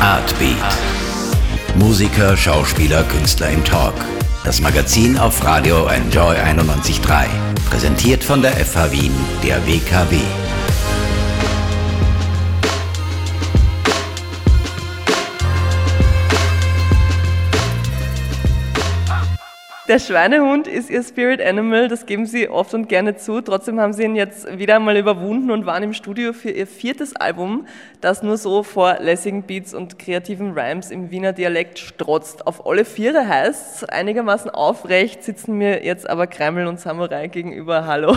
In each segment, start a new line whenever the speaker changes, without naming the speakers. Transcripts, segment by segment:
Artbeat. Musiker, Schauspieler, Künstler im Talk. Das Magazin auf Radio Enjoy 91.3. Präsentiert von der FH Wien, der WKW.
Der Schweinehund ist ihr Spirit Animal, das geben sie oft und gerne zu. Trotzdem haben sie ihn jetzt wieder einmal überwunden und waren im Studio für ihr viertes Album, das nur so vor lässigen Beats und kreativen Rhymes im Wiener Dialekt strotzt. Auf alle Viere heißt einigermaßen aufrecht sitzen mir jetzt aber Kreml und Samurai gegenüber. Hallo.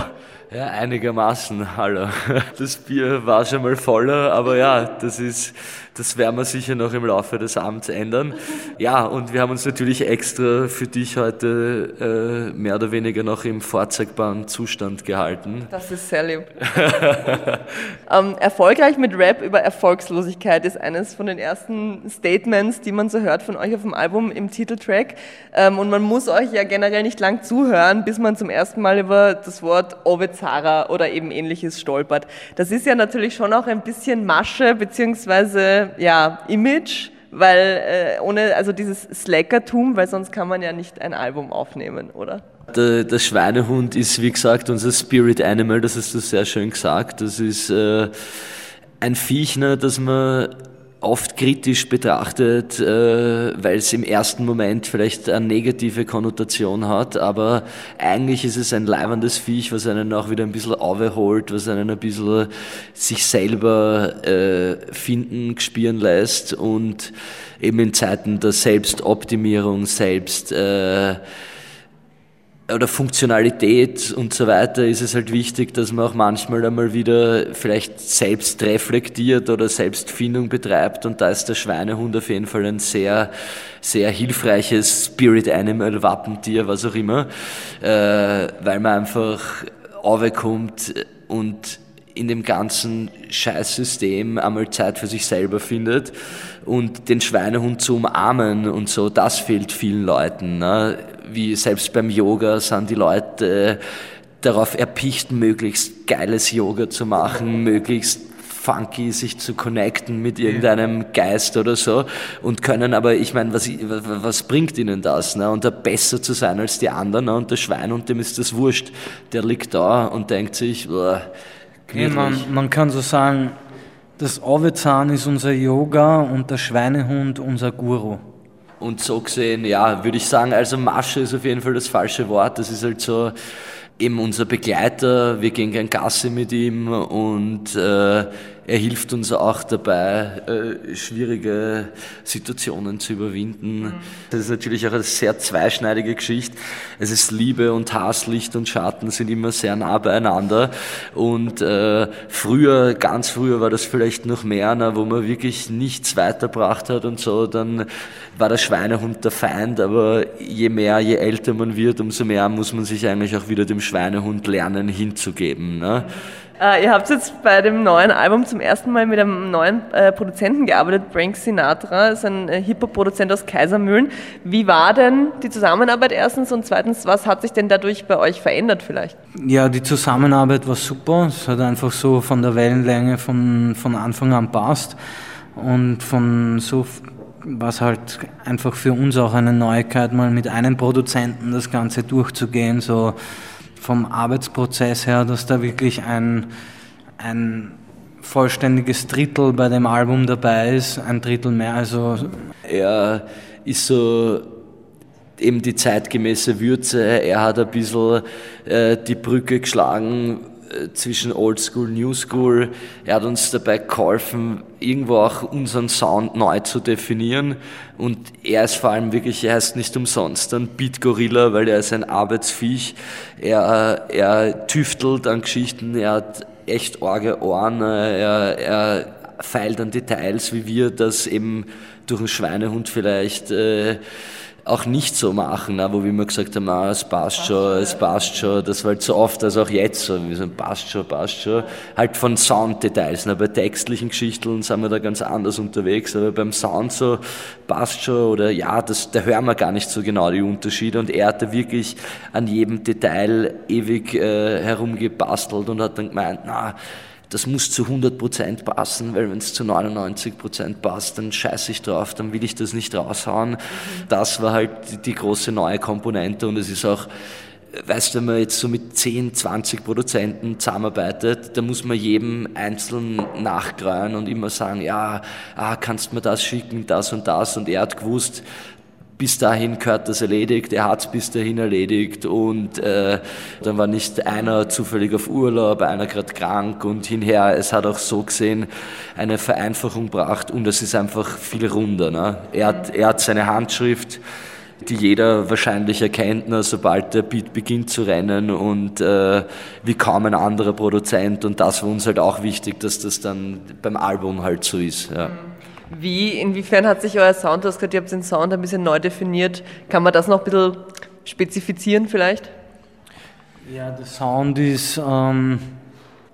Ja, einigermaßen, hallo. Das Bier war schon mal voller, aber ja, das ist, das werden wir sicher noch im Laufe des Abends ändern. Ja, und wir haben uns natürlich extra für dich heute äh, mehr oder weniger noch im vorzeigbaren Zustand gehalten.
Das ist sehr lieb. ähm, erfolgreich mit Rap über Erfolgslosigkeit ist eines von den ersten Statements, die man so hört von euch auf dem Album im Titeltrack. Ähm, und man muss euch ja generell nicht lang zuhören, bis man zum ersten Mal über das Wort Ovid Zara oder eben ähnliches stolpert. Das ist ja natürlich schon auch ein bisschen Masche beziehungsweise ja, Image, weil äh, ohne also dieses Slackertum, weil sonst kann man ja nicht ein Album aufnehmen, oder?
Der, der, Schweinehund ist, wie gesagt, unser Spirit Animal, das hast du sehr schön gesagt. Das ist äh, ein Viech, ne, das man oft kritisch betrachtet, äh, weil es im ersten Moment vielleicht eine negative Konnotation hat, aber eigentlich ist es ein leibendes Viech, was einen auch wieder ein bisschen aufholt, was einen ein bisschen sich selber äh, finden, spüren lässt und eben in Zeiten der Selbstoptimierung, selbst äh, oder Funktionalität und so weiter ist es halt wichtig, dass man auch manchmal einmal wieder vielleicht selbst reflektiert oder Selbstfindung betreibt und da ist der Schweinehund auf jeden Fall ein sehr, sehr hilfreiches Spirit Animal, Wappentier, was auch immer, äh, weil man einfach aufkommt und in dem ganzen Scheißsystem einmal Zeit für sich selber findet und den Schweinehund zu umarmen und so, das fehlt vielen Leuten. Ne? Wie selbst beim Yoga sind die Leute darauf erpicht, möglichst geiles Yoga zu machen, möglichst funky sich zu connecten mit irgendeinem Geist oder so und können aber, ich meine, was, was bringt ihnen das? Ne? Und da besser zu sein als die anderen ne? und der Schwein und dem ist das wurscht. Der liegt da und denkt sich, boah,
Hey, man, man kann so sagen, das Avezan ist unser Yoga und der Schweinehund unser Guru.
Und so gesehen, ja, würde ich sagen, also Masche ist auf jeden Fall das falsche Wort. Das ist halt so eben unser Begleiter. Wir gehen gern Gasse mit ihm und äh, er hilft uns auch dabei, äh, schwierige Situationen zu überwinden. Mhm. Das ist natürlich auch eine sehr zweischneidige Geschichte. Es ist Liebe und Hass, Licht und Schatten sind immer sehr nah beieinander. Und äh, früher, ganz früher war das vielleicht noch mehr, na, wo man wirklich nichts weiterbracht hat und so, dann war der Schweinehund der Feind, aber je mehr, je älter man wird, umso mehr muss man sich eigentlich auch wieder dem Schweinehund lernen hinzugeben. Ne?
Äh, ihr habt jetzt bei dem neuen Album zum ersten Mal mit einem neuen äh, Produzenten gearbeitet, Frank Sinatra, ist ein äh, Hip-Hop-Produzent aus Kaisermühlen. Wie war denn die Zusammenarbeit erstens und zweitens, was hat sich denn dadurch bei euch verändert vielleicht?
Ja, die Zusammenarbeit war super. Es hat einfach so von der Wellenlänge von, von Anfang an passt und von so war es halt einfach für uns auch eine Neuigkeit, mal mit einem Produzenten das Ganze durchzugehen, so vom Arbeitsprozess her, dass da wirklich ein, ein vollständiges Drittel bei dem Album dabei ist, ein Drittel mehr. Also
er ist so eben die zeitgemäße Würze. Er hat ein bisschen äh, die Brücke geschlagen zwischen Old School, New School. Er hat uns dabei geholfen, irgendwo auch unseren Sound neu zu definieren. Und er ist vor allem wirklich, er heißt nicht umsonst ein Beat Gorilla, weil er ist ein Arbeitsviech. Er, er tüftelt an Geschichten, er hat echt orge Ohren, er, er feilt an Details, wie wir das eben durch einen Schweinehund vielleicht äh, auch nicht so machen, ne, wo wir immer gesagt haben, ah, es passt schon, es passt schon, das war halt so oft, also auch jetzt so, wir sagen, passt schon, passt schon, halt von Sounddetails, ne, bei textlichen Geschichten sind wir da ganz anders unterwegs, aber beim Sound so, passt schon oder ja, das, da hören wir gar nicht so genau die Unterschiede. Und er hat da wirklich an jedem Detail ewig äh, herumgebastelt und hat dann gemeint, na, das muss zu 100% passen, weil wenn es zu 99% passt, dann scheiße ich drauf, dann will ich das nicht raushauen. Das war halt die, die große neue Komponente und es ist auch weißt du, wenn man jetzt so mit 10, 20 Produzenten zusammenarbeitet, da muss man jedem einzeln nachgreuen und immer sagen, ja, ah, kannst du mir das schicken, das und das und er hat gewusst, bis dahin gehört das erledigt, er hat es bis dahin erledigt und äh, dann war nicht einer zufällig auf Urlaub, einer gerade krank und hinher, es hat auch so gesehen eine Vereinfachung gebracht und es ist einfach viel runder. Ne? Er, hat, er hat seine Handschrift, die jeder wahrscheinlich erkennt, ne, sobald der Beat beginnt zu rennen und äh, wie kaum ein anderer Produzent. Und das war uns halt auch wichtig, dass das dann beim Album halt so ist. Ja.
Wie, inwiefern hat sich euer Sound, gesagt, ihr habt den Sound ein bisschen neu definiert, kann man das noch ein bisschen spezifizieren vielleicht?
Ja, der Sound ist ähm,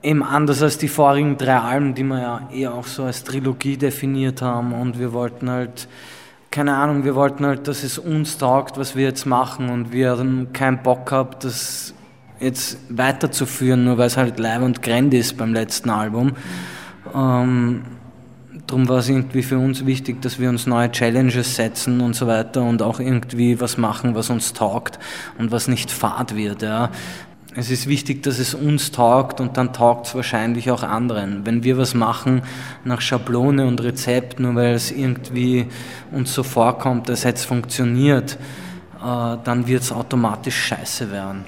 eben anders als die vorigen drei Alben, die wir ja eher auch so als Trilogie definiert haben und wir wollten halt keine Ahnung, wir wollten halt, dass es uns taugt, was wir jetzt machen und wir haben keinen Bock gehabt, das jetzt weiterzuführen, nur weil es halt live und grand ist beim letzten Album. Ähm, darum war es irgendwie für uns wichtig, dass wir uns neue Challenges setzen und so weiter und auch irgendwie was machen, was uns taugt und was nicht fad wird. Ja es ist wichtig, dass es uns taugt und dann taugt es wahrscheinlich auch anderen. Wenn wir was machen nach Schablone und Rezept, nur weil es irgendwie uns so vorkommt, als hätte es funktioniert, äh, dann wird es automatisch scheiße werden.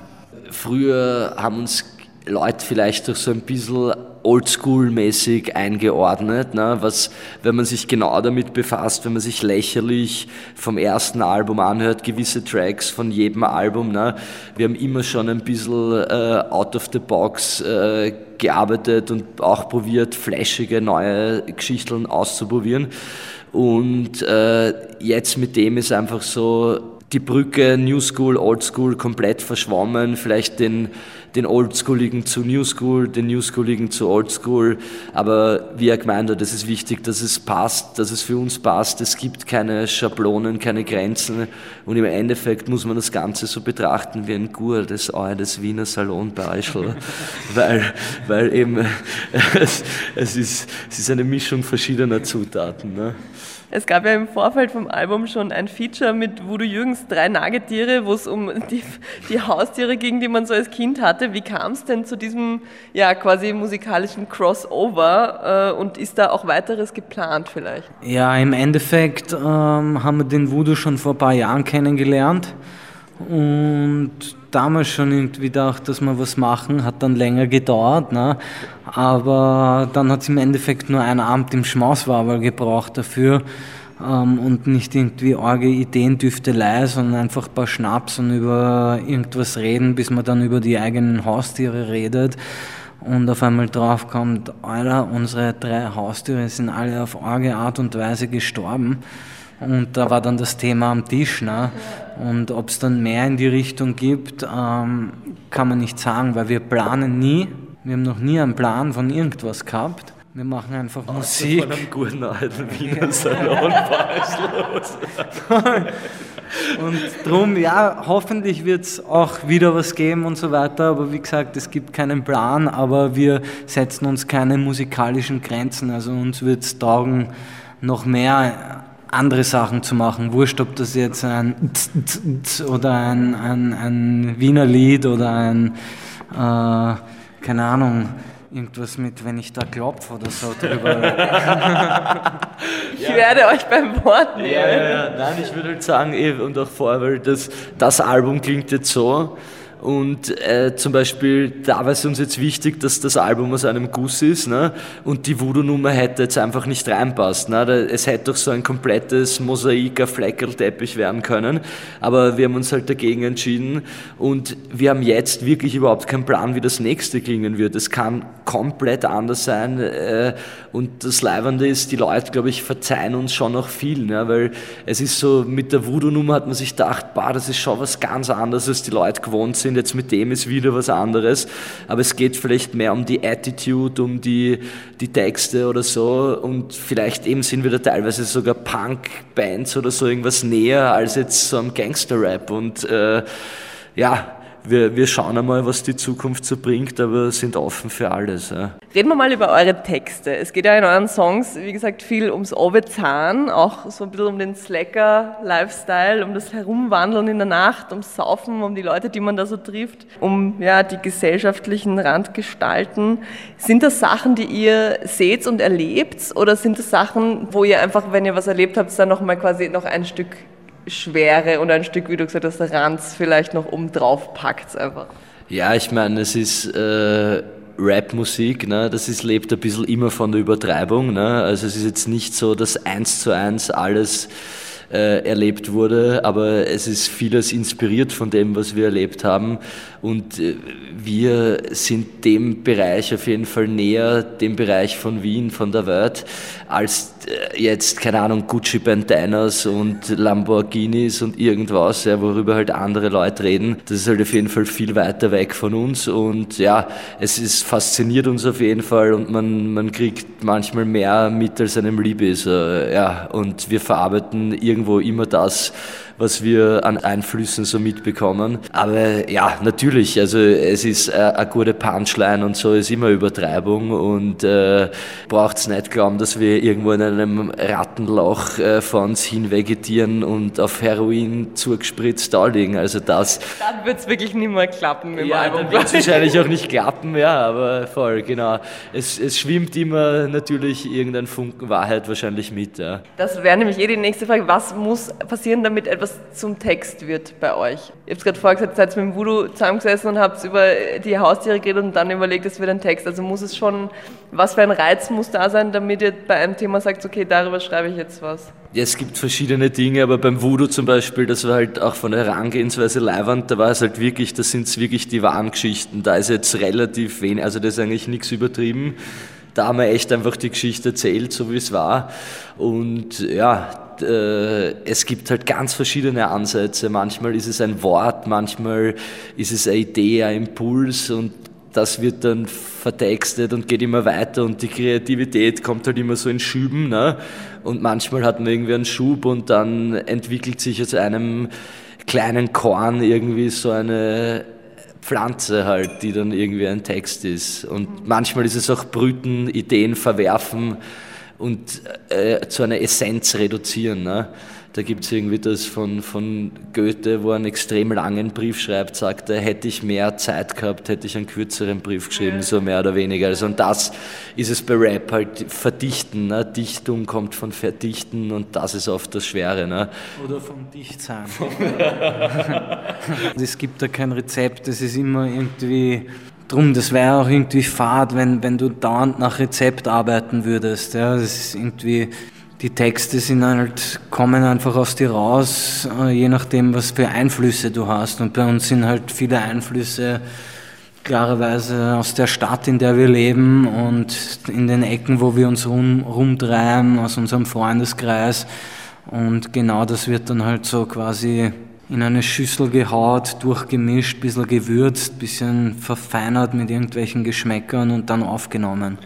Früher haben uns Leute vielleicht durch so ein bisschen oldschool-mäßig eingeordnet, ne? was, wenn man sich genau damit befasst, wenn man sich lächerlich vom ersten Album anhört, gewisse Tracks von jedem Album. Ne? Wir haben immer schon ein bisschen äh, out of the box äh, gearbeitet und auch probiert, flashige neue Geschichten auszuprobieren. Und äh, jetzt mit dem ist einfach so die Brücke New School, Old School komplett verschwommen, vielleicht den den Oldschooligen zu New School, den New Schooligen zu Old School. Aber wie er gemeint hat, es ist wichtig, dass es passt, dass es für uns passt. Es gibt keine Schablonen, keine Grenzen. Und im Endeffekt muss man das Ganze so betrachten wie ein Gur des, des Wiener Salonbeischel. weil, weil eben es, es, ist, es ist eine Mischung verschiedener Zutaten. Ne?
Es gab ja im Vorfeld vom Album schon ein Feature mit Voodoo Jürgens drei Nagetiere, wo es um die, die, Haustiere ging, die man so als Kind hatte. Wie kam es denn zu diesem ja quasi musikalischen Crossover äh, und ist da auch weiteres geplant vielleicht?
Ja, im Endeffekt ähm, haben wir den Voodoo schon vor ein paar Jahren kennengelernt und damals schon irgendwie gedacht, dass wir was machen, hat dann länger gedauert. Ne? Aber dann hat es im Endeffekt nur ein Abend im Schmauswaberl gebraucht dafür ähm, und nicht irgendwie arge Ideen, Düftelei, sondern einfach ein paar Schnaps und über irgendwas reden, bis man dann über die eigenen Haustiere redet und auf einmal drauf kommt, Alter, unsere drei Haustiere sind alle auf arge Art und Weise gestorben. Und da war dann das Thema am Tisch. Ne? Und ob es dann mehr in die Richtung gibt, ähm, kann man nicht sagen, weil wir planen nie. Wir haben noch nie einen Plan von irgendwas gehabt. Wir machen einfach Außer Musik. Von
einem guten alten Wiener Salon
Und drum, ja, hoffentlich wird es auch wieder was geben und so weiter. Aber wie gesagt, es gibt keinen Plan, aber wir setzen uns keine musikalischen Grenzen. Also uns wird es taugen, noch mehr andere Sachen zu machen. Wurscht, ob das jetzt ein oder ein, ein, ein Wiener Lied oder ein, äh, keine Ahnung, irgendwas mit, wenn ich da klopfe oder so drüber.
ich werde euch beim Wort nehmen.
Ja, ja, ja. Nein, ich würde halt sagen, eh, und auch vorher, weil das, das Album klingt jetzt so, und äh, zum Beispiel, da war es uns jetzt wichtig, dass das Album aus einem Guss ist ne? und die Voodoo-Nummer hätte jetzt einfach nicht reinpasst. Ne? Es hätte doch so ein komplettes Mosaik, Fleckerlteppich werden können, aber wir haben uns halt dagegen entschieden und wir haben jetzt wirklich überhaupt keinen Plan, wie das nächste klingen wird. Es kann komplett anders sein äh, und das Leibende ist, die Leute, glaube ich, verzeihen uns schon noch viel, ne? weil es ist so, mit der Voodoo-Nummer hat man sich gedacht, bah, das ist schon was ganz anderes, als die Leute gewohnt sind sind, jetzt mit dem ist wieder was anderes, aber es geht vielleicht mehr um die Attitude, um die, die Texte oder so. Und vielleicht eben sind wir da teilweise sogar Punk-Bands oder so irgendwas näher als jetzt so am Gangster-Rap. Und äh, ja, wir, wir schauen einmal, was die Zukunft so bringt, aber sind offen für alles. Ja.
Reden wir mal über eure Texte. Es geht ja in euren Songs, wie gesagt, viel ums Ovezahn, auch so ein bisschen um den Slacker-Lifestyle, um das Herumwandeln in der Nacht, ums Saufen, um die Leute, die man da so trifft, um ja, die gesellschaftlichen Randgestalten. Sind das Sachen, die ihr seht und erlebt oder sind das Sachen, wo ihr einfach, wenn ihr was erlebt habt, dann nochmal quasi noch ein Stück Schwere und ein Stück, wie du gesagt hast, Ranz vielleicht noch oben drauf packt einfach.
Ja, ich meine, es ist äh, Rap-Musik, ne? das ist, lebt ein bisschen immer von der Übertreibung. Ne? Also es ist jetzt nicht so, dass eins zu eins alles äh, erlebt wurde, aber es ist vieles inspiriert von dem, was wir erlebt haben. Und äh, wir sind dem Bereich auf jeden Fall näher, dem Bereich von Wien, von der Welt, als äh, jetzt, keine Ahnung, Gucci Bandanas und Lamborghinis und irgendwas, ja, worüber halt andere Leute reden. Das ist halt auf jeden Fall viel weiter weg von uns und ja, es ist fasziniert uns auf jeden Fall und man, man kriegt manchmal mehr mit, als einem lieb ist. Äh, ja, und wir verarbeiten irgendwo immer das, was wir an Einflüssen so mitbekommen. Aber ja, natürlich, also es ist äh, eine gute Punchline und so ist immer Übertreibung und äh, braucht es nicht glauben, dass wir irgendwo in einem Rattenloch äh, vor uns hin vegetieren und auf Heroin zugespritzt da liegen. Also das.
Dann wird es wirklich nicht mehr klappen
ja, Album. Dann wird es wahrscheinlich auch nicht klappen, ja, aber voll, genau. Es, es schwimmt immer natürlich irgendein Funken Wahrheit wahrscheinlich mit. Ja.
Das wäre nämlich eh die nächste Frage. Was muss passieren, damit etwas zum Text wird bei euch. Ihr habt gerade vorher gesagt, seid mit dem Voodoo zusammengesessen und habt über die Haustiere geredet und dann überlegt, es wird ein Text. Also muss es schon, was für ein Reiz muss da sein, damit ihr bei einem Thema sagt, okay, darüber schreibe ich jetzt was?
Ja, es gibt verschiedene Dinge, aber beim Voodoo zum Beispiel, das war halt auch von der Herangehensweise leiwand, da war es halt wirklich, das sind wirklich die wahren Geschichten. Da ist jetzt relativ wenig, also das ist eigentlich nichts übertrieben da haben wir echt einfach die Geschichte erzählt, so wie es war. Und ja, es gibt halt ganz verschiedene Ansätze. Manchmal ist es ein Wort, manchmal ist es eine Idee, ein Impuls und das wird dann vertextet und geht immer weiter und die Kreativität kommt halt immer so in Schüben. Ne? Und manchmal hat man irgendwie einen Schub und dann entwickelt sich aus einem kleinen Korn irgendwie so eine Pflanze halt, die dann irgendwie ein Text ist. Und manchmal ist es auch Brüten, Ideen verwerfen und äh, zu einer Essenz reduzieren. Ne? Da gibt es irgendwie das von, von Goethe, wo er einen extrem langen Brief schreibt, sagt er, hätte ich mehr Zeit gehabt, hätte ich einen kürzeren Brief geschrieben, ja. so mehr oder weniger. Also, und das ist es bei Rap halt, verdichten. Ne? Dichtung kommt von verdichten und das ist oft das Schwere. Ne?
Oder vom Dichtsein. es gibt da kein Rezept, es ist immer irgendwie drum, das wäre auch irgendwie fad, wenn, wenn du dauernd nach Rezept arbeiten würdest. Ja, das ist irgendwie, die Texte sind halt, kommen einfach aus dir raus, äh, je nachdem, was für Einflüsse du hast. Und bei uns sind halt viele Einflüsse klarerweise aus der Stadt, in der wir leben und in den Ecken, wo wir uns rum, rumtreiben, aus unserem Freundeskreis. Und genau das wird dann halt so quasi in eine Schüssel gehaut, durchgemischt, ein bisschen gewürzt, ein bisschen verfeinert mit irgendwelchen Geschmäckern und dann aufgenommen.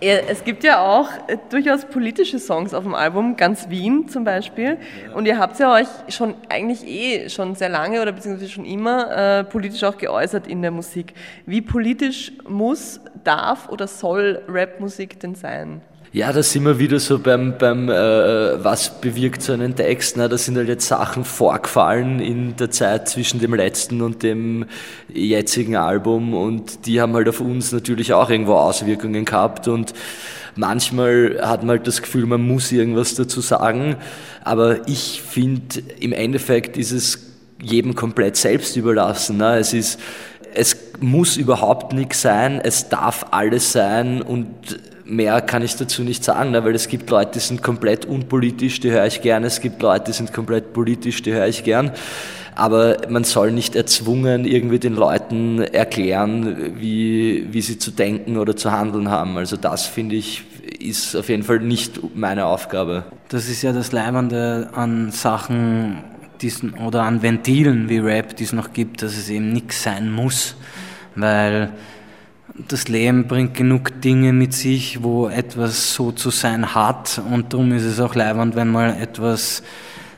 Es gibt ja auch äh, durchaus politische Songs auf dem Album, ganz Wien zum Beispiel. Und ihr habt ja euch schon eigentlich eh schon sehr lange oder beziehungsweise schon immer äh, politisch auch geäußert in der Musik. Wie politisch muss, darf oder soll Rapmusik denn sein?
Ja, da sind wir wieder so beim, beim äh, was bewirkt so einen Text. Na, da sind halt jetzt Sachen vorgefallen in der Zeit zwischen dem letzten und dem jetzigen Album und die haben halt auf uns natürlich auch irgendwo Auswirkungen gehabt und manchmal hat man halt das Gefühl, man muss irgendwas dazu sagen, aber ich finde, im Endeffekt ist es jedem komplett selbst überlassen. Ne? Es ist, es muss überhaupt nichts sein, es darf alles sein und mehr kann ich dazu nicht sagen, ne, weil es gibt Leute, die sind komplett unpolitisch, die höre ich gern, es gibt Leute, die sind komplett politisch, die höre ich gern. Aber man soll nicht erzwungen irgendwie den Leuten erklären, wie, wie sie zu denken oder zu handeln haben. Also das finde ich ist auf jeden Fall nicht meine Aufgabe.
Das ist ja das Leibende an Sachen diesen, oder an Ventilen wie Rap, die es noch gibt, dass es eben nichts sein muss. Weil das Leben bringt genug Dinge mit sich, wo etwas so zu sein hat und darum ist es auch leibend, wenn mal etwas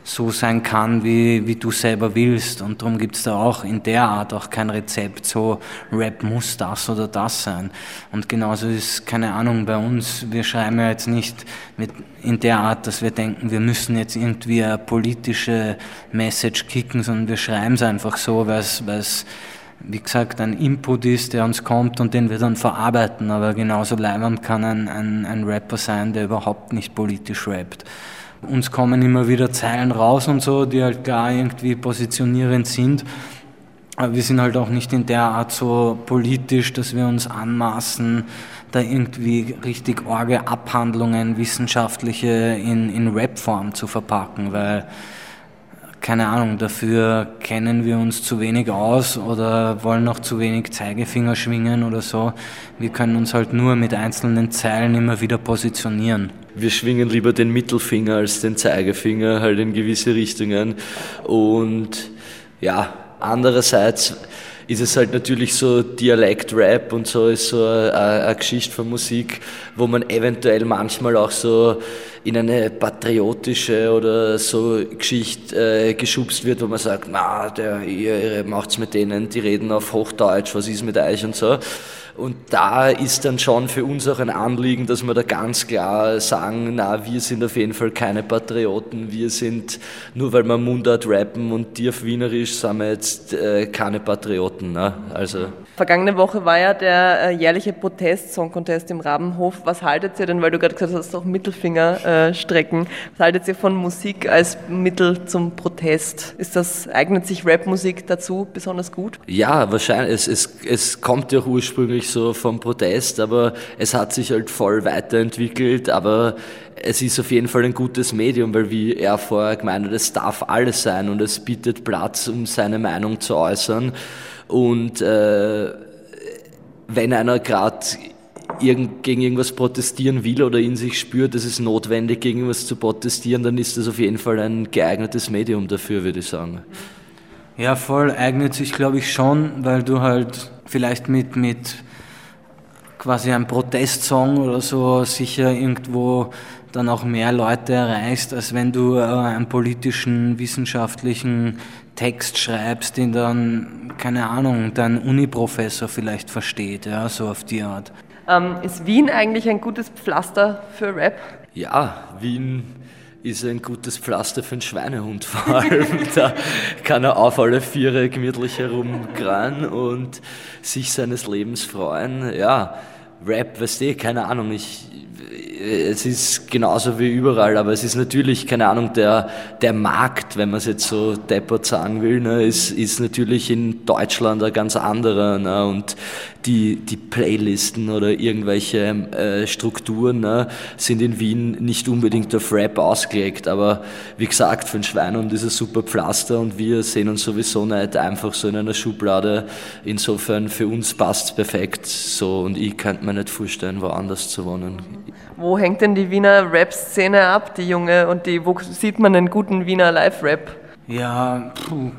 so sein kann, wie, wie du selber willst. Und darum gibt es da auch in der Art auch kein Rezept, so Rap muss das oder das sein. Und genauso ist, keine Ahnung, bei uns, wir schreiben ja jetzt nicht mit, in der Art, dass wir denken, wir müssen jetzt irgendwie eine politische Message kicken, sondern wir schreiben es einfach so, weil es wie gesagt, ein Input ist, der uns kommt und den wir dann verarbeiten. Aber genauso leibend kann ein, ein, ein Rapper sein, der überhaupt nicht politisch rappt. Uns kommen immer wieder Zeilen raus und so, die halt klar irgendwie positionierend sind. Aber wir sind halt auch nicht in der Art so politisch, dass wir uns anmaßen, da irgendwie richtig orge Abhandlungen, wissenschaftliche in, in Rap-Form zu verpacken, weil keine Ahnung, dafür kennen wir uns zu wenig aus oder wollen noch zu wenig Zeigefinger schwingen oder so. Wir können uns halt nur mit einzelnen Zeilen immer wieder positionieren.
Wir schwingen lieber den Mittelfinger als den Zeigefinger halt in gewisse Richtungen und ja, andererseits ist es halt natürlich so Dialekt-Rap und so ist so eine, Geschichte von Musik, wo man eventuell manchmal auch so in eine patriotische oder so Geschichte äh, geschubst wird, wo man sagt, na, der, ihr, ihr macht's mit denen, die reden auf Hochdeutsch, was ist mit euch und so. Und da ist dann schon für uns auch ein Anliegen, dass wir da ganz klar sagen, na, wir sind auf jeden Fall keine Patrioten, wir sind, nur weil wir Mundart rappen und die auf Wienerisch, sind wir jetzt äh, keine Patrioten. Ne? Also.
Vergangene Woche war ja der äh, jährliche Protest-Song-Contest im Rabenhof. Was haltet ihr denn, weil du gerade gesagt hast, auch Mittelfinger äh, strecken, was haltet ihr von Musik als Mittel zum Protest? Ist das, eignet sich Rapmusik dazu besonders gut?
Ja, wahrscheinlich. Es, es, es kommt ja ursprünglich ursprünglich so vom Protest, aber es hat sich halt voll weiterentwickelt, aber es ist auf jeden Fall ein gutes Medium, weil wie er vorher gemeint hat, es darf alles sein und es bietet Platz, um seine Meinung zu äußern. Und äh, wenn einer gerade gegen irgendwas protestieren will oder in sich spürt, es ist notwendig, gegen irgendwas zu protestieren, dann ist das auf jeden Fall ein geeignetes Medium dafür, würde ich sagen.
Ja, voll. Eignet sich, glaube ich, schon, weil du halt vielleicht mit, mit quasi ein Protestsong oder so sicher irgendwo dann auch mehr Leute erreichst, als wenn du äh, einen politischen, wissenschaftlichen Text schreibst, den dann, keine Ahnung, dein Uniprofessor vielleicht versteht, ja, so auf die Art.
Ähm, ist Wien eigentlich ein gutes Pflaster für Rap?
Ja, Wien ist ein gutes Pflaster für einen Schweinehund vor allem. da kann er auf alle Viere gemütlich herumgrauen und sich seines Lebens freuen. Ja, Rap, weißt du, keine Ahnung, ich, es ist genauso wie überall, aber es ist natürlich, keine Ahnung, der, der Markt, wenn man es jetzt so deppert sagen will, ne, ist, ist natürlich in Deutschland ein ganz anderer. Ne, und die, die Playlisten oder irgendwelche äh, Strukturen ne, sind in Wien nicht unbedingt auf Rap ausgelegt, aber wie gesagt, für ein Schwein und ein super Pflaster und wir sehen uns sowieso nicht einfach so in einer Schublade. Insofern für uns passt es perfekt so und ich könnte mir nicht vorstellen, woanders zu wohnen.
Wo hängt denn die Wiener Rap-Szene ab, die junge, und die, wo sieht man den guten Wiener Live-Rap?
Ja, puh,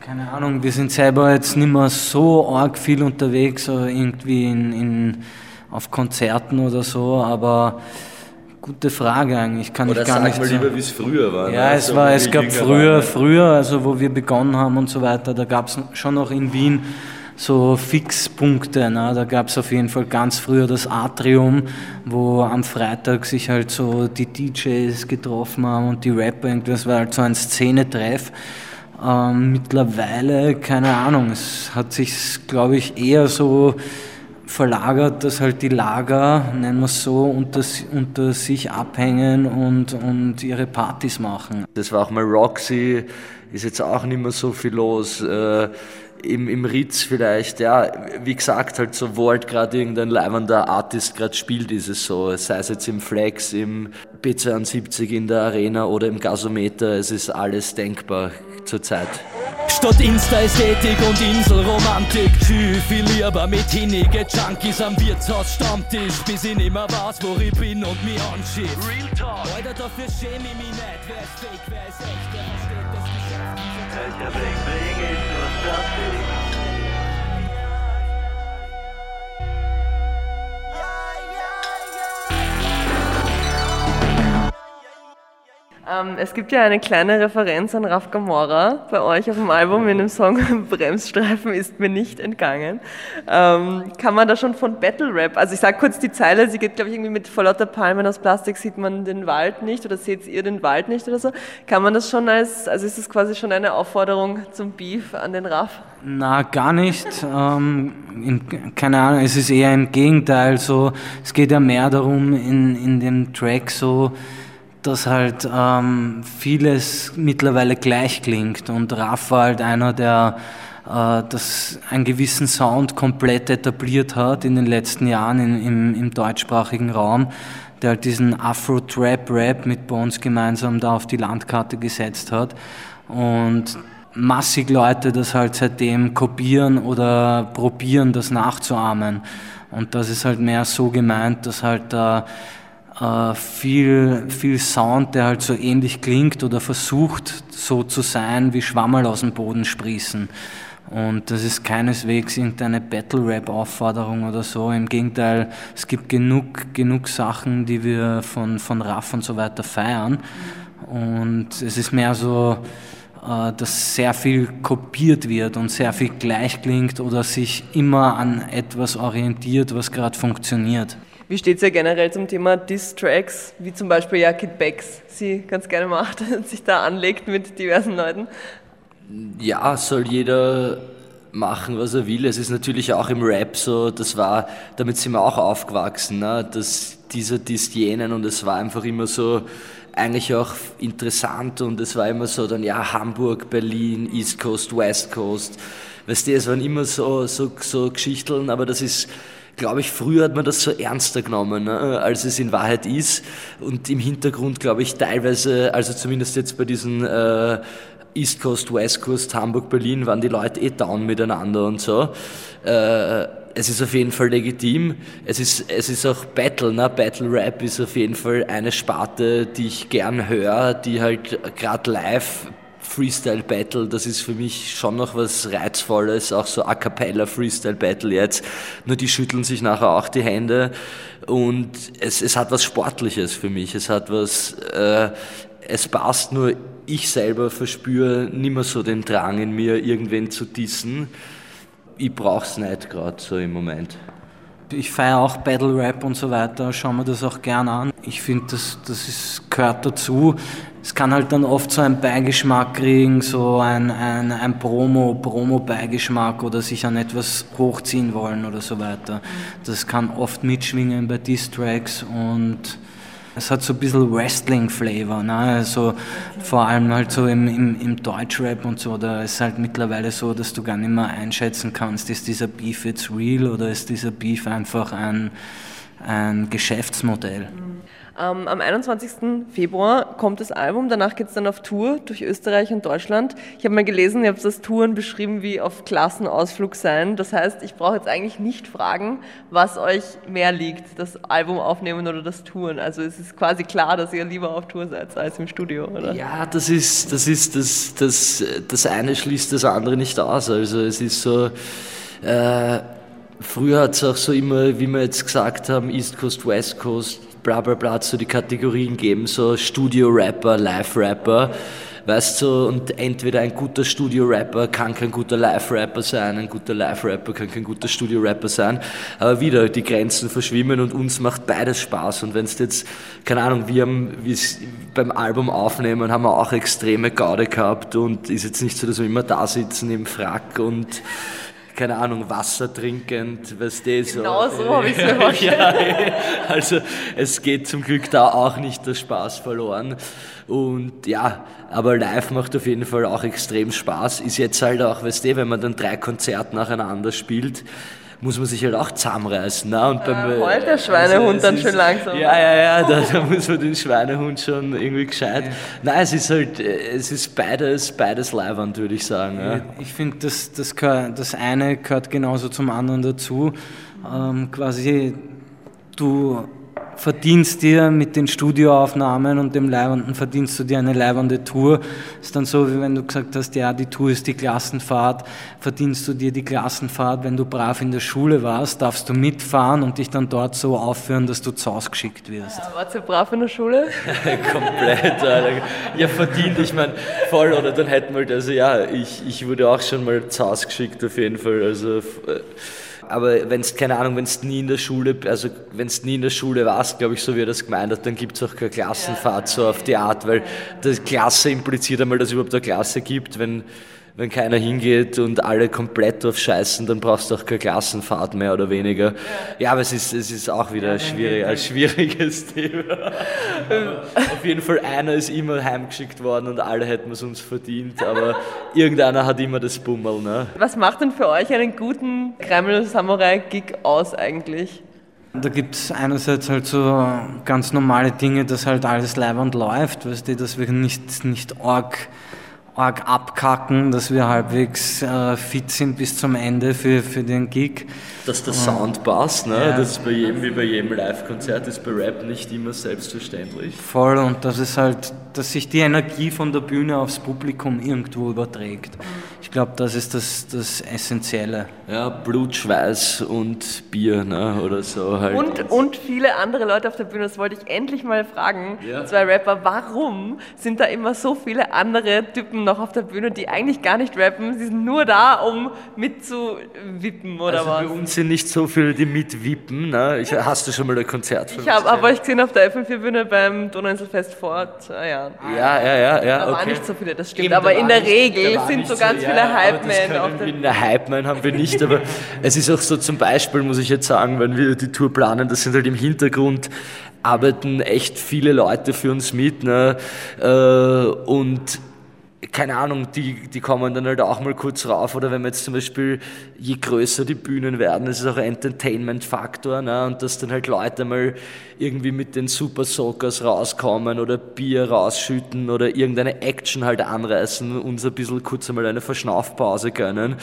keine Ahnung, wir sind selber jetzt nicht mehr so arg viel unterwegs, irgendwie in, in, auf Konzerten oder so, aber gute Frage eigentlich. Kann
oder
ich gar
sag
nicht
mal lieber, wie es früher war.
Ja, ne? es, war, es gab früher, waren, früher, also wo wir begonnen haben und so weiter, da gab es schon noch in Wien so Fixpunkte. Ne? Da gab es auf jeden Fall ganz früher das Atrium, wo am Freitag sich halt so die DJs getroffen haben und die Rapper. Das war halt so ein Szenetreff. Ähm, mittlerweile, keine Ahnung, es hat sich, glaube ich, eher so verlagert, dass halt die Lager, nennen wir es so, unter, unter sich abhängen und, und ihre Partys machen.
Das war auch mal Roxy, ist jetzt auch nicht mehr so viel los. Äh, im, im Ritz vielleicht, ja, wie gesagt, halt so, wo halt gerade irgendein leibender Artist gerade spielt, ist es so, sei es jetzt im Flex, im B72 in der Arena oder im Gasometer, es ist alles denkbar zurzeit.
Statt Insta-Ästhetik und Inselromantik Schü viel lieber mit hinnige Junkies am Wirtshaus Stammtisch Bis ich nimmer weiß, wo ich bin und mich anschieb. Real Talk. Alter, dafür schäme ich mich nicht Wer ist fake, wer ist echt, wer versteht Geschäft Alter, bling, bling ist nur Stammtisch
es gibt ja eine kleine Referenz an Raf Gamora bei euch auf dem Album in dem Song Bremsstreifen ist mir nicht entgangen. Ähm, kann man da schon von Battle Rap, also ich sage kurz die Zeile, sie geht glaube ich irgendwie mit vor lauter Palmen aus Plastik sieht man den Wald nicht oder seht ihr den Wald nicht oder so. Kann man das schon als, also ist das quasi schon eine Aufforderung zum Beef an den Raf?
Na, gar nicht. Ähm, in, keine Ahnung, es ist eher im Gegenteil so. Es geht ja mehr darum, in, in dem Track so, dass halt ähm, vieles mittlerweile gleich klingt und Raff halt einer, der äh, das einen gewissen Sound komplett etabliert hat in den letzten Jahren in, im, im deutschsprachigen Raum, der halt diesen Afro-Trap-Rap mit Bones gemeinsam da auf die Landkarte gesetzt hat und massig Leute das halt seitdem kopieren oder probieren, das nachzuahmen. Und das ist halt mehr so gemeint, dass halt da äh, viel, viel Sound, der halt so ähnlich klingt oder versucht so zu sein, wie Schwammerl aus dem Boden sprießen. Und das ist keineswegs irgendeine Battle-Rap-Aufforderung oder so. Im Gegenteil, es gibt genug, genug Sachen, die wir von, von Raff und so weiter feiern. Und es ist mehr so, äh, dass sehr viel kopiert wird und sehr viel gleich klingt oder sich immer an etwas orientiert, was gerade funktioniert.
Wie steht es ja generell zum Thema Diss-Tracks, wie zum Beispiel ja Kid Becks sie ganz gerne macht und sich da anlegt mit diversen Leuten?
Ja, soll jeder machen, was er will. Es ist natürlich auch im Rap so, das war, damit sind wir auch aufgewachsen, ne? dass dieser disst jenen und es war einfach immer so, eigentlich auch interessant und es war immer so dann, ja, Hamburg, Berlin, East Coast, West Coast, weißt du, es waren immer so, so, so Geschichteln, aber das ist, glaube ich, früher hat man das so ernster genommen, ne, als es in Wahrheit ist. Und im Hintergrund, glaube ich, teilweise, also zumindest jetzt bei diesen äh, East Coast, West Coast, Hamburg, Berlin, waren die Leute eh down miteinander und so. Äh, es ist auf jeden Fall legitim. Es ist, es ist auch Battle, ne? Battle Rap ist auf jeden Fall eine Sparte, die ich gern höre, die halt gerade live Freestyle Battle, das ist für mich schon noch was Reizvolles, auch so A Cappella Freestyle Battle jetzt. Nur die schütteln sich nachher auch die Hände und es, es hat was Sportliches für mich. Es hat was, äh, es passt nur, ich selber verspüre nimmer so den Drang in mir, irgendwen zu dissen. Ich brauch's nicht gerade so im Moment.
Ich feiere auch Battle Rap und so weiter, schaue mir das auch gern an. Ich finde, das, das ist, gehört dazu. Es kann halt dann oft so einen Beigeschmack kriegen, so ein, ein, ein Promo, Promo-Beigeschmack oder sich an etwas hochziehen wollen oder so weiter. Das kann oft mitschwingen bei Diss-Tracks und es hat so ein bisschen Wrestling-Flavor, ne? also vor allem halt so im, im, im Deutschrap und so, da ist halt mittlerweile so, dass du gar nicht mehr einschätzen kannst, ist dieser Beef jetzt real oder ist dieser Beef einfach ein, ein Geschäftsmodell.
Ähm, am 21. Februar kommt das Album, danach geht es dann auf Tour durch Österreich und Deutschland. Ich habe mal gelesen, ihr habt das Touren beschrieben wie auf Klassenausflug sein. Das heißt, ich brauche jetzt eigentlich nicht fragen, was euch mehr liegt, das Album aufnehmen oder das Touren. Also es ist quasi klar, dass ihr lieber auf Tour seid als im Studio, oder?
Ja, das ist, das ist, das, das, das eine schließt das andere nicht aus. Also es ist so, äh, früher hat es auch so immer, wie wir jetzt gesagt haben, East Coast, West Coast, bla bla bla so die Kategorien geben, so Studio-Rapper, Live-Rapper. Weißt du, und entweder ein guter Studio-Rapper kann kein guter Live-Rapper sein, ein guter Live-Rapper kann kein guter Studio-Rapper sein. Aber wieder, die Grenzen verschwimmen und uns macht beides Spaß. Und wenn es jetzt, keine Ahnung, wir haben beim Album aufnehmen, haben wir auch extreme Gaude gehabt und ist jetzt nicht so, dass wir immer da sitzen im Frack und keine Ahnung, Wasser trinkend, weißt du,
so. Genau so habe ich es mir vorgestellt. ja,
also es geht zum Glück da auch nicht der Spaß verloren. Und ja, aber live macht auf jeden Fall auch extrem Spaß. Ist jetzt halt auch, weißt du, wenn man dann drei Konzerte nacheinander spielt, muss man sich halt auch zusammenreißen. Ne? Und
beim, äh, heult der Schweinehund also dann ist, schön langsam.
Ja, ja, ja, da, da, muss man den Schweinehund schon irgendwie gescheit. Ja. Nein, es ist halt, es ist beides, beides Leibwand, würde ich sagen. Ja.
Ich finde, das, das, das eine gehört genauso zum anderen dazu. Ähm, quasi, du verdienst dir mit den Studioaufnahmen und dem Leibenden verdienst du dir eine leibende Tour. Ist dann so, wie wenn du gesagt hast, ja, die Tour ist die Klassenfahrt, verdienst du dir die Klassenfahrt, wenn du brav in der Schule warst, darfst du mitfahren und dich dann dort so aufführen, dass du zu Hause geschickt wirst. Ja,
warst du brav in der Schule?
Komplett, Alter. Ja, verdient, ich meine, voll, oder dann hätten wir, also ja, ich, ich wurde auch schon mal zu Hause geschickt auf jeden Fall, also äh, aber wenn es, keine Ahnung, wenn es nie in der Schule, also wenn es nie in der Schule warst, glaube ich, so wie er das gemeint hat, dann gibt es auch keine Klassenfahrt so auf die Art, weil die Klasse impliziert einmal, dass es überhaupt eine Klasse gibt, wenn wenn keiner hingeht und alle komplett drauf scheißen, dann brauchst du auch keine Klassenfahrt mehr oder weniger. Ja, aber es ist, es ist auch wieder schwierig, ein schwieriges Thema. Auf jeden Fall, einer ist immer heimgeschickt worden und alle hätten es uns verdient, aber irgendeiner hat immer das Bummel. Ne?
Was macht denn für euch einen guten Kreml-Samurai-Gig aus eigentlich?
Da gibt es einerseits halt so ganz normale Dinge, dass halt alles leibend läuft, weißt du, dass wir nicht, nicht arg arg abkacken, dass wir halbwegs äh, fit sind bis zum Ende für, für den Gig.
Dass der Sound passt, ne? Ja. das ist bei jedem wie bei jedem Live-Konzert, ist bei Rap nicht immer selbstverständlich.
Voll und das ist halt, dass sich die Energie von der Bühne aufs Publikum irgendwo überträgt. Ich glaube, das ist das, das Essentielle.
Ja, Blut, Schweiß und Bier ne? oder so halt.
Und, und viele andere Leute auf der Bühne, das wollte ich endlich mal fragen, ja. zwei Rapper, warum sind da immer so viele andere Typen noch auf der Bühne, die eigentlich gar nicht rappen, sie sind nur da, um mitzuwippen oder
also
was?
bei uns sind nicht so viele, die mitwippen. Ne? Ich, hast du schon mal ein Konzert
von Ich habe aber ich gesehen auf der FM4-Bühne beim Donauinselfest vor zwei Jahren.
Ja, ja, ja. ja
da okay. waren nicht so viele, das stimmt, Eben, aber in der nicht, Regel sind so ganz viele ja, Hype-Man auf der.
Hype-Man haben wir nicht, aber es ist auch so zum Beispiel, muss ich jetzt sagen, wenn wir die Tour planen, das sind halt im Hintergrund arbeiten echt viele Leute für uns mit. Ne? Äh, und keine Ahnung, die, die kommen dann halt auch mal kurz rauf. Oder wenn wir jetzt zum Beispiel, je größer die Bühnen werden, ist auch ein Entertainment-Faktor. Ne? Und dass dann halt Leute mal irgendwie mit den Super Soakers rauskommen oder Bier rausschütten oder irgendeine Action halt anreißen, uns ein bisschen kurz einmal eine Verschnaufpause gönnen.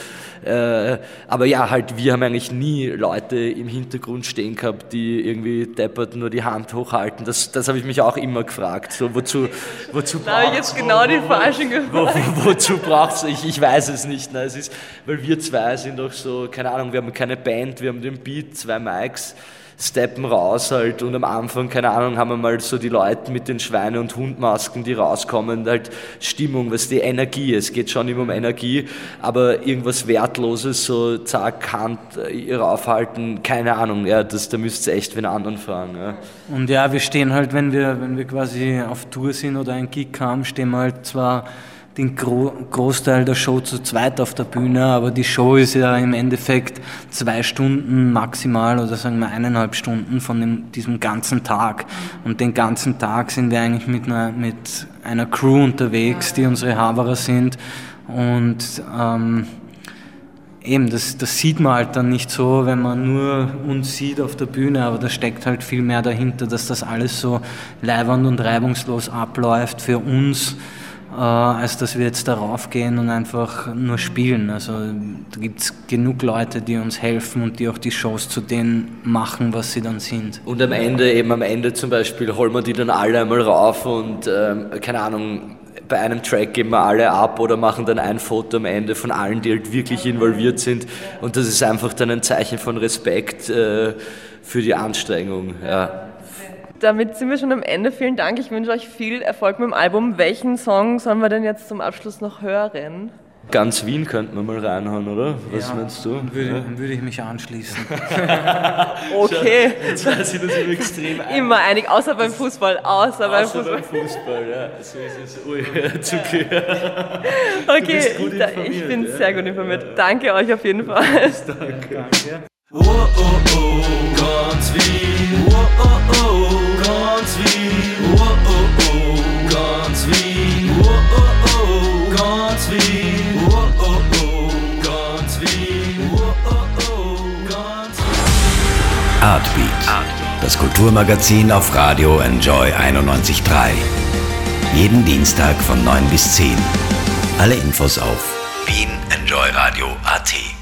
Äh, aber ja, halt, wir haben eigentlich nie Leute im Hintergrund stehen gehabt, die irgendwie deppert nur die Hand hochhalten. Das, das habe ich mich auch immer gefragt. So, wozu, wozu
Da habe ich jetzt genau die falsche gefragt
wo, wozu braucht es, ich, ich weiß es nicht. Ne? Es ist, weil wir zwei sind doch so, keine Ahnung, wir haben keine Band, wir haben den Beat, zwei Mics steppen raus halt und am Anfang, keine Ahnung, haben wir mal so die Leute mit den Schweine- und Hundmasken, die rauskommen, halt Stimmung, was die Energie, es geht schon immer um Energie, aber irgendwas Wertloses, so zack, Hand äh, raufhalten, keine Ahnung, ja, das, da müsst ihr echt wen anderen fragen. Ja.
Und ja, wir stehen halt, wenn wir, wenn wir quasi auf Tour sind oder ein Gig haben, stehen wir halt zwar den Gro Großteil der Show zu zweit auf der Bühne, aber die Show ist ja im Endeffekt zwei Stunden maximal oder sagen wir eineinhalb Stunden von dem, diesem ganzen Tag. Und den ganzen Tag sind wir eigentlich mit einer, mit einer Crew unterwegs, die unsere Haverer sind. Und ähm, eben, das, das sieht man halt dann nicht so, wenn man nur uns sieht auf der Bühne, aber da steckt halt viel mehr dahinter, dass das alles so leibernd und reibungslos abläuft für uns als dass wir jetzt darauf gehen und einfach nur spielen. Also da gibt es genug Leute, die uns helfen und die auch die Shows zu denen machen, was sie dann sind.
Und am Ende, eben am Ende zum Beispiel, holen wir die dann alle einmal rauf und ähm, keine Ahnung, bei einem Track geben wir alle ab oder machen dann ein Foto am Ende von allen, die halt wirklich involviert sind. Und das ist einfach dann ein Zeichen von Respekt äh, für die Anstrengung. Ja.
Damit sind wir schon am Ende. Vielen Dank. Ich wünsche euch viel Erfolg mit dem Album. Welchen Song sollen wir denn jetzt zum Abschluss noch hören?
Ganz Wien könnten wir mal reinhauen, oder? Was
ja,
meinst du?
Dann würde, ja. würde ich mich anschließen.
okay.
Jetzt weiß ich, dass ich extrem
ein. Immer einig, außer beim Fußball. Außer, außer
beim Fußball. beim Fußball, ja. So ist es. Ui, zu klar.
Okay, ich, ich bin ja. sehr gut informiert. Danke euch auf jeden Fall.
Danke. Danke. Oh, oh, oh, ganz Wien. Oh, oh, oh, ganz Wien. Oh, oh, oh, ganz Wien. Oh, oh, oh, ganz Wien. Oh, oh, oh, ganz Wien. Oh, oh, oh, ganz Wien. Artbeat. Das Kulturmagazin auf Radio Enjoy 91.3. Jeden Dienstag von 9 bis 10. Alle Infos auf wienenjoyradio.at.